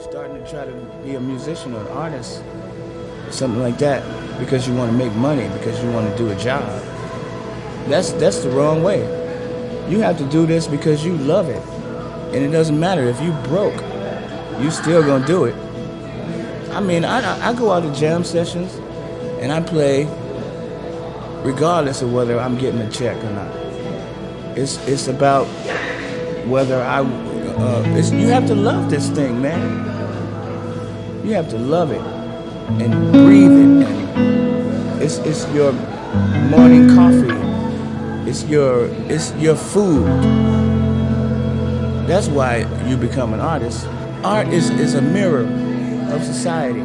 starting to try to be a musician or an artist, something like that, because you want to make money, because you want to do a job. That's that's the wrong way. You have to do this because you love it, and it doesn't matter if you broke, you still gonna do it. I mean, I I go out to jam sessions, and I play, regardless of whether I'm getting a check or not. It's it's about whether I. Uh, you have to love this thing, man. You have to love it and breathe it, and it's it's your morning coffee. It's your it's your food. That's why you become an artist. Art is, is a mirror of society.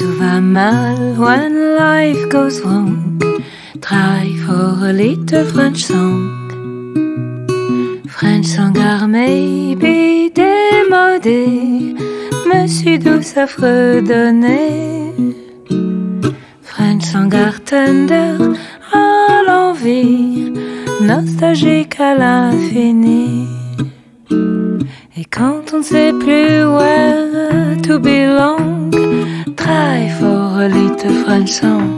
Tout va mal, when life goes wrong, try for a little French song. French song maybe démodé, me suis douce à fredonner. French song tender à l'envie, nostalgique à l'infini. Et quand on ne sait plus where to belong, try for a little French song.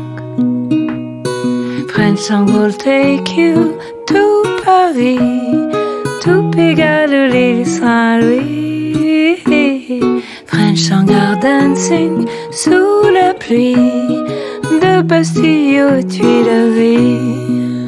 French song will take you to Paris, to Pigalle, l'île Saint-Louis. French song are dancing sous la pluie de Bastille aux Tuileries.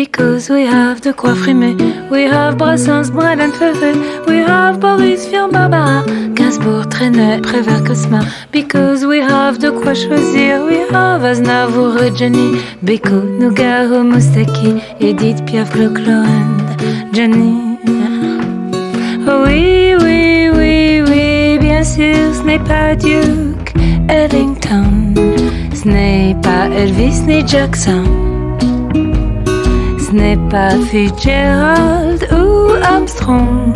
Because we have de quoi frimer. We have Brassens, Brennan Ferré, we have Boris Vian, Barbara, Gainsbourg, Trenet, Prévert, Cosma. Because we have de quoi choisir. We have Aznavour, Jenny, Beko, Nougaro, Moustaki, Edith, Piaf, Claude, Jenny. Oui, oui, oui, oui, bien sûr, ce n'est pas Duke Ellington, ce n'est pas Elvis ni Jackson, ce n'est pas Fitzgerald ou Armstrong,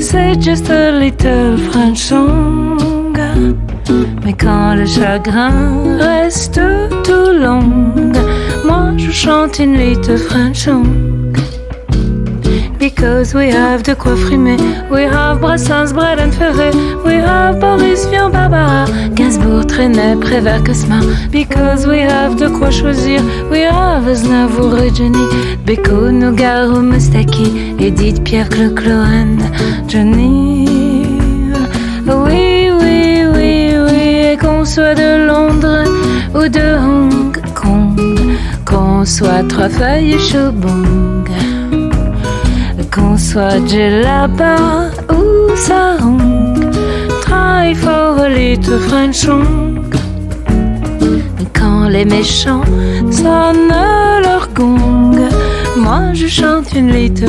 c'est juste a little French song. Mais quand le chagrin reste tout long, moi je chante une little French song. Because we have de quoi frimer. We have Brassens, Braden Ferré. We have Boris Vian, Barbara. Gainsbourg, Trenet, Prévert, Cosma. Because we have de quoi choisir. We have Aznavour et Jenny. Beko, Nougaro, Moustaki. Edith, Pierre, Clo-Clohan, Johnny. Oui, oui, oui, oui. Et qu'on soit de Londres ou de Hong Kong. Qu'on soit trois feuilles qu'on soit Djellaba ou Sarong, try for a little French song. Quand les méchants sonnent leur gong, moi je chante une little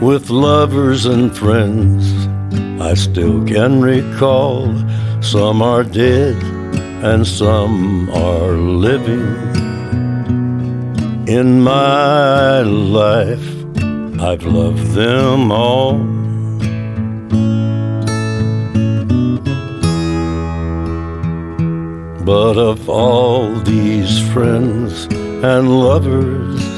with lovers and friends I still can recall. Some are dead and some are living. In my life, I've loved them all. But of all these friends and lovers,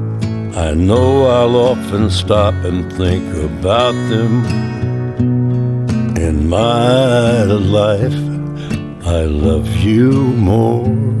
I know I'll often stop and think about them. In my life, I love you more.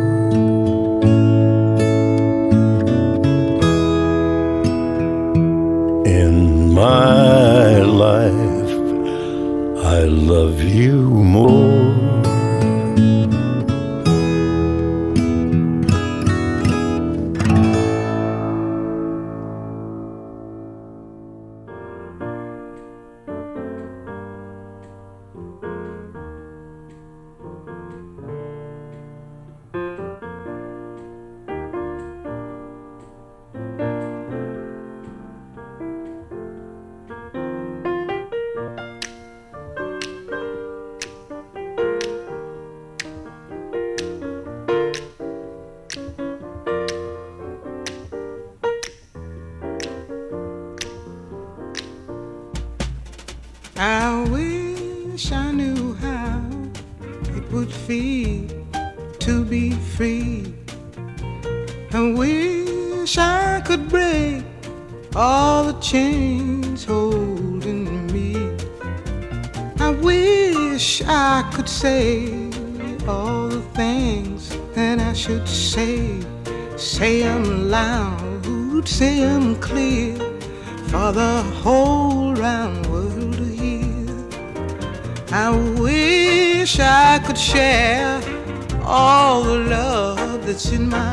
My life, I love you more. In my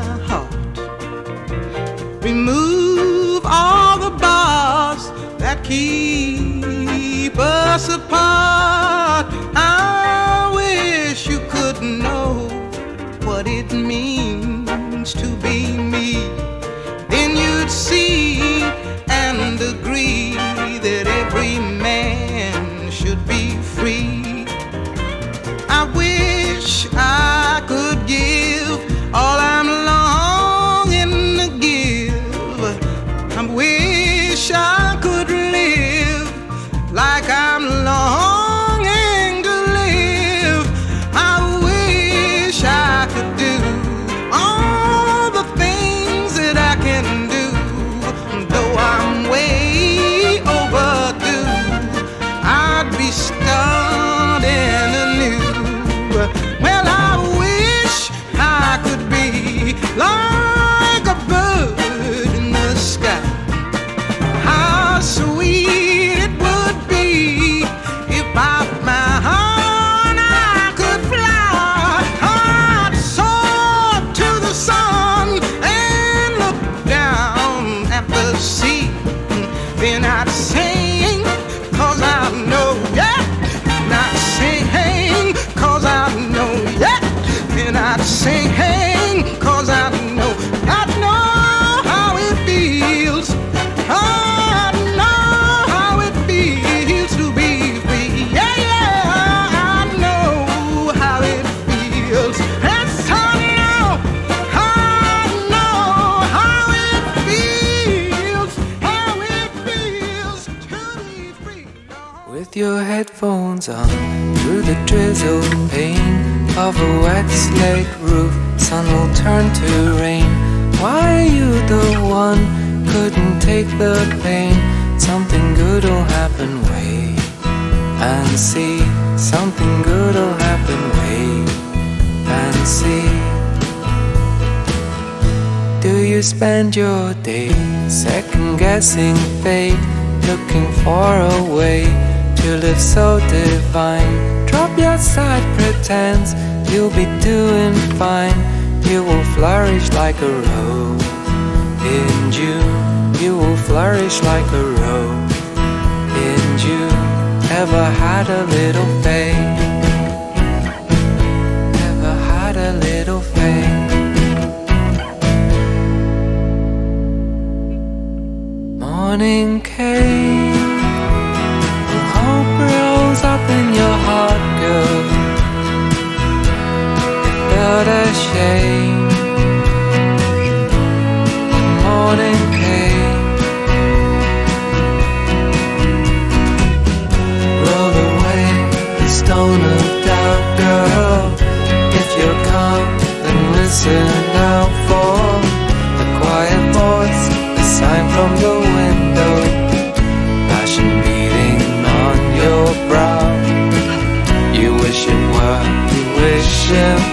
headphones on, through the drizzle pain of a wet slate roof, sun will turn to rain. Why are you the one? Couldn't take the pain. Something good'll happen, wait and see. Something good'll happen, wait and see. Do you spend your day second guessing fate, looking for a way to live so divine? Drop your side pretense, you'll be doing fine. You will flourish like a rose in June. You will flourish like a rose in June. Ever had a little faith? Ever had a little faith? Morning came. Rose up in your heart, girl. You felt ashamed. Morning came. Roll away the stone of doubt, girl. If you'll come, then listen out for the quiet voice, the sign from the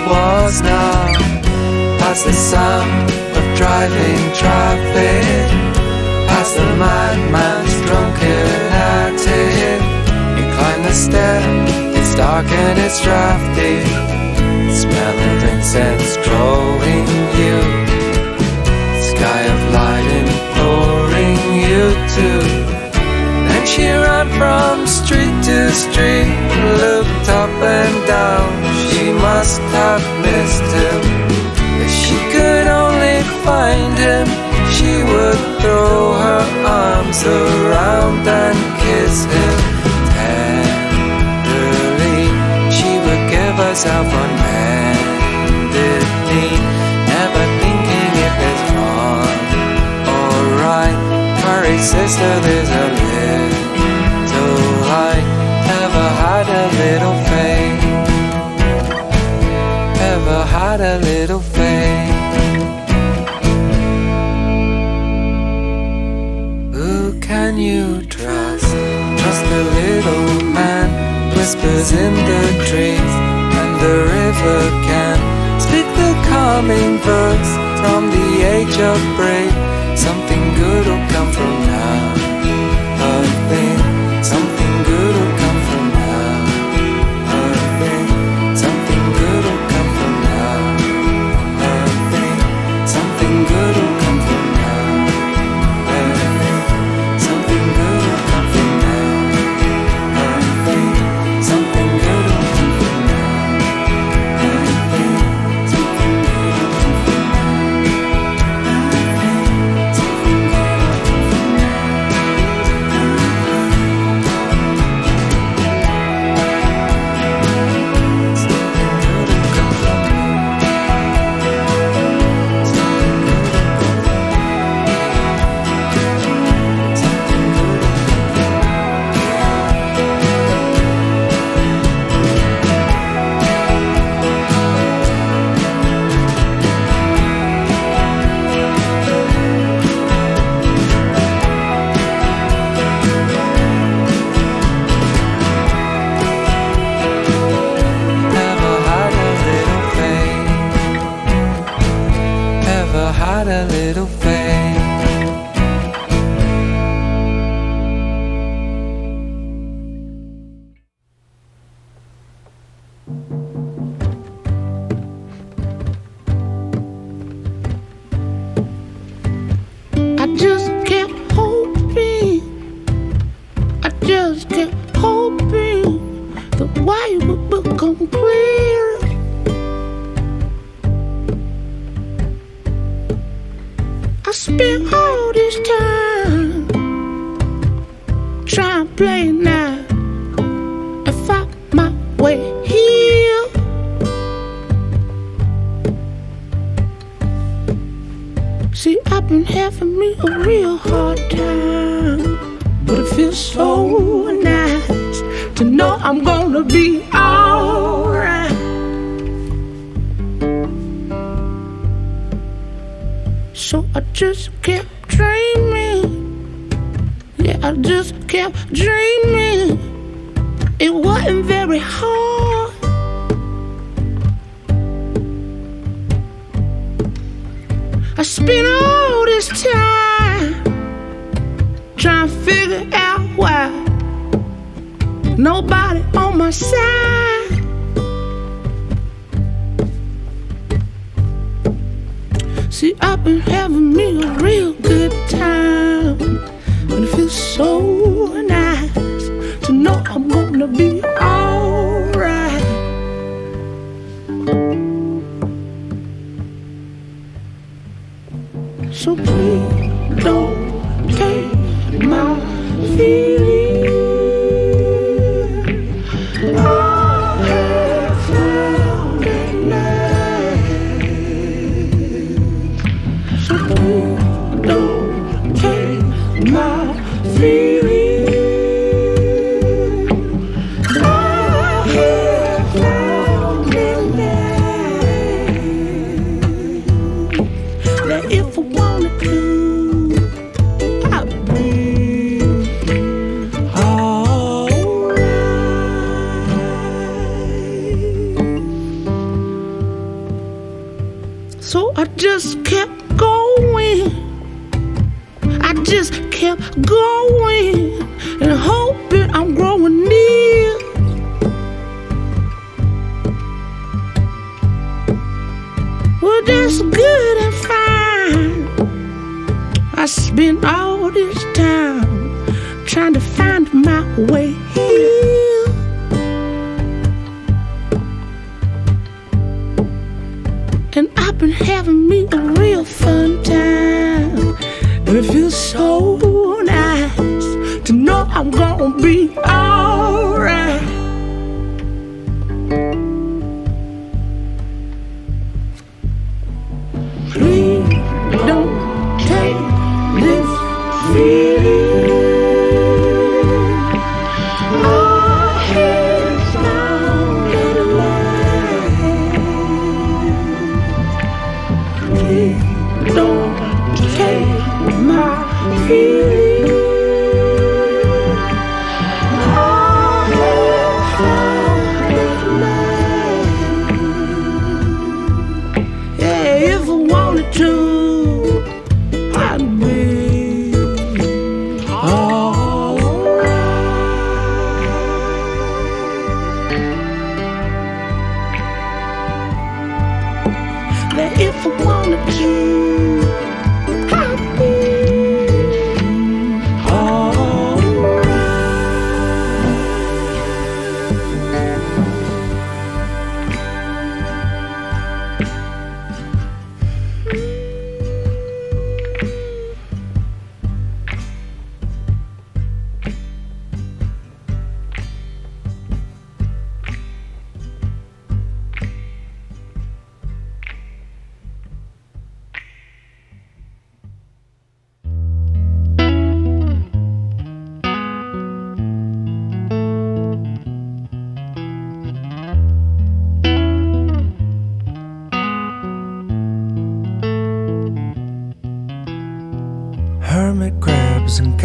was now. Past the sound of driving traffic, past the madman's drunken attic. You climb the stair, it's dark and it's drafty. Smell of incense drawing you. Sky of light imploring you to. Then she ran from street to street, looked up and down. Must have missed him. If she could only find him, she would throw her arms around and kiss him tenderly. She would give herself unhandedly, never thinking if it's wrong or right. Hurry, sister, there's whispers in the trees, and the river can speak the calming verse from the age of brave. Something good will come from on. See, I've been having me a real good time. And it feels so nice to know I'm gonna be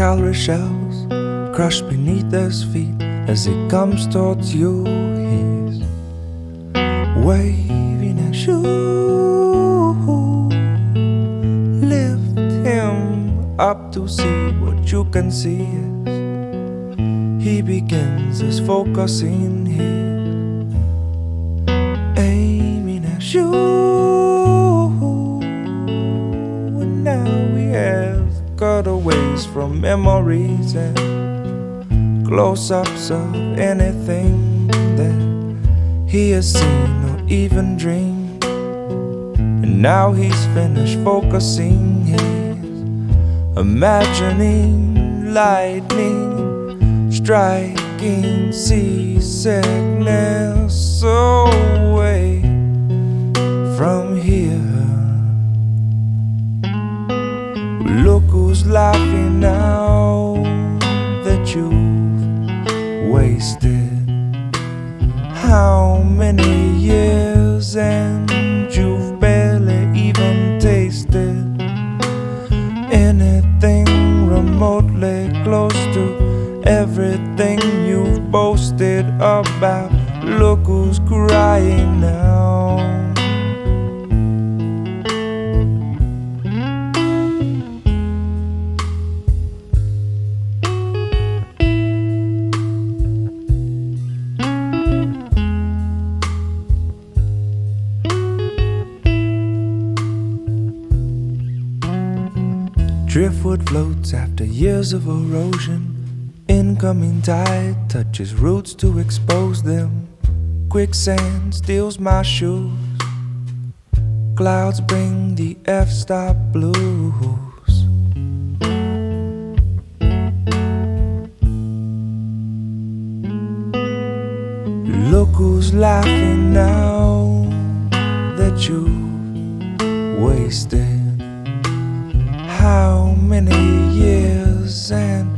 calorie shells crushed beneath his feet as he comes towards you. He's waving at you. Lift him up to see what you can see he begins his focusing here, memories and close ups of anything that he has seen or even dreamed. And now he's finished focusing his imagining lightning striking seasickness away from here. Look who's laughing now that you've wasted how many years and you've barely even tasted anything remotely close to everything you've boasted about. Look who's crying Driftwood floats after years of erosion. Incoming tide touches roots to expose them. Quicksand steals my shoes. Clouds bring the F stop blues. Look who's laughing now that you wasted many years and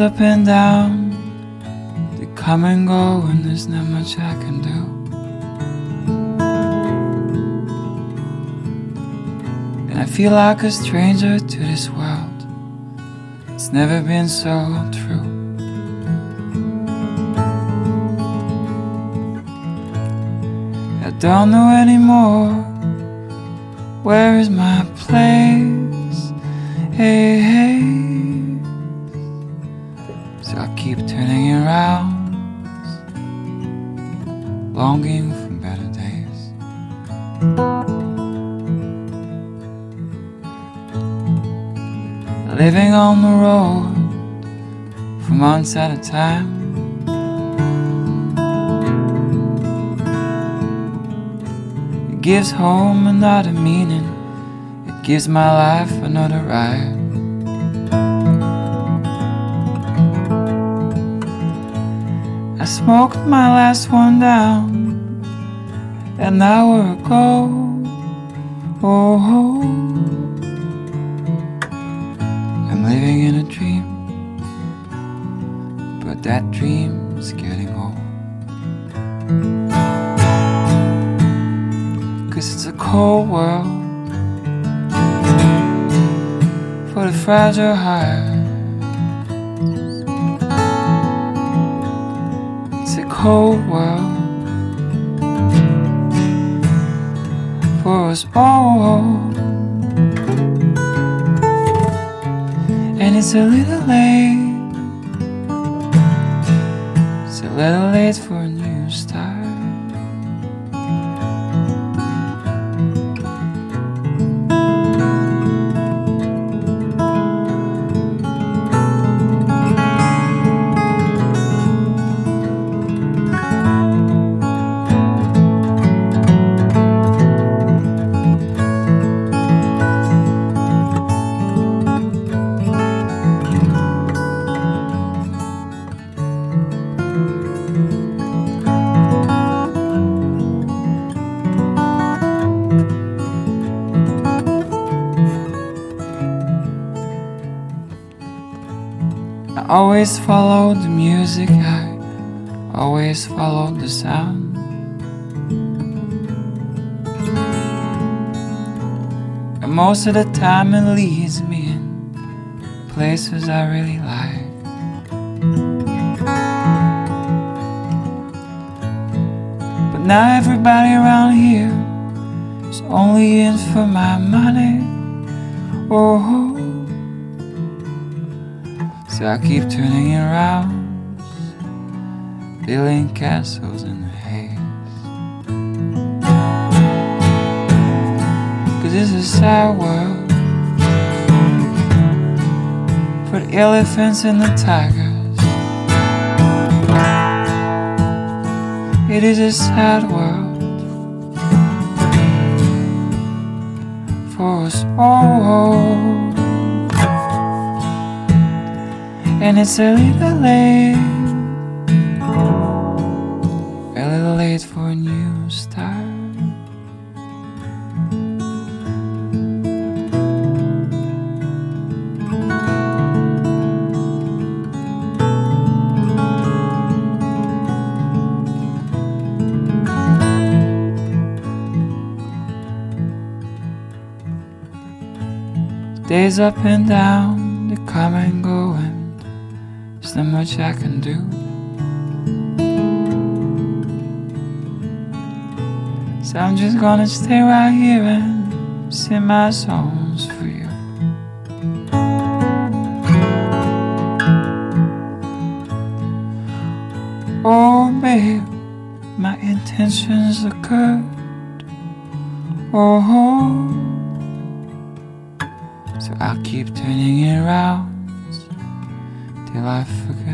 Up and down, they come and go, and there's not much I can do. And I feel like a stranger to this world. It's never been so true. I don't know anymore. Where is my place? Hey, hey. Longing for better days. Living on the road for months at a time. It gives home another meaning, it gives my life another ride. Smoked my last one down an hour ago. Oh, I'm living in a dream, but that dream's getting old. Cause it's a cold world for the fragile heart. Us all. And it's a little late. It's a little late for always followed the music, I always followed the sound. And most of the time it leads me in places I really like. But now everybody around here is only in for my money. Oh. So I keep turning around, building castles in the haze. Cause it's a sad world for the elephants and the tigers. It is a sad world for us all. And it's a little late, a little late for a new start. Days up and down, they come and go, not much I can do. So I'm just gonna stay right here and sing my songs for you. Oh, babe, my intentions are good. Oh. So I'll keep turning it around I forget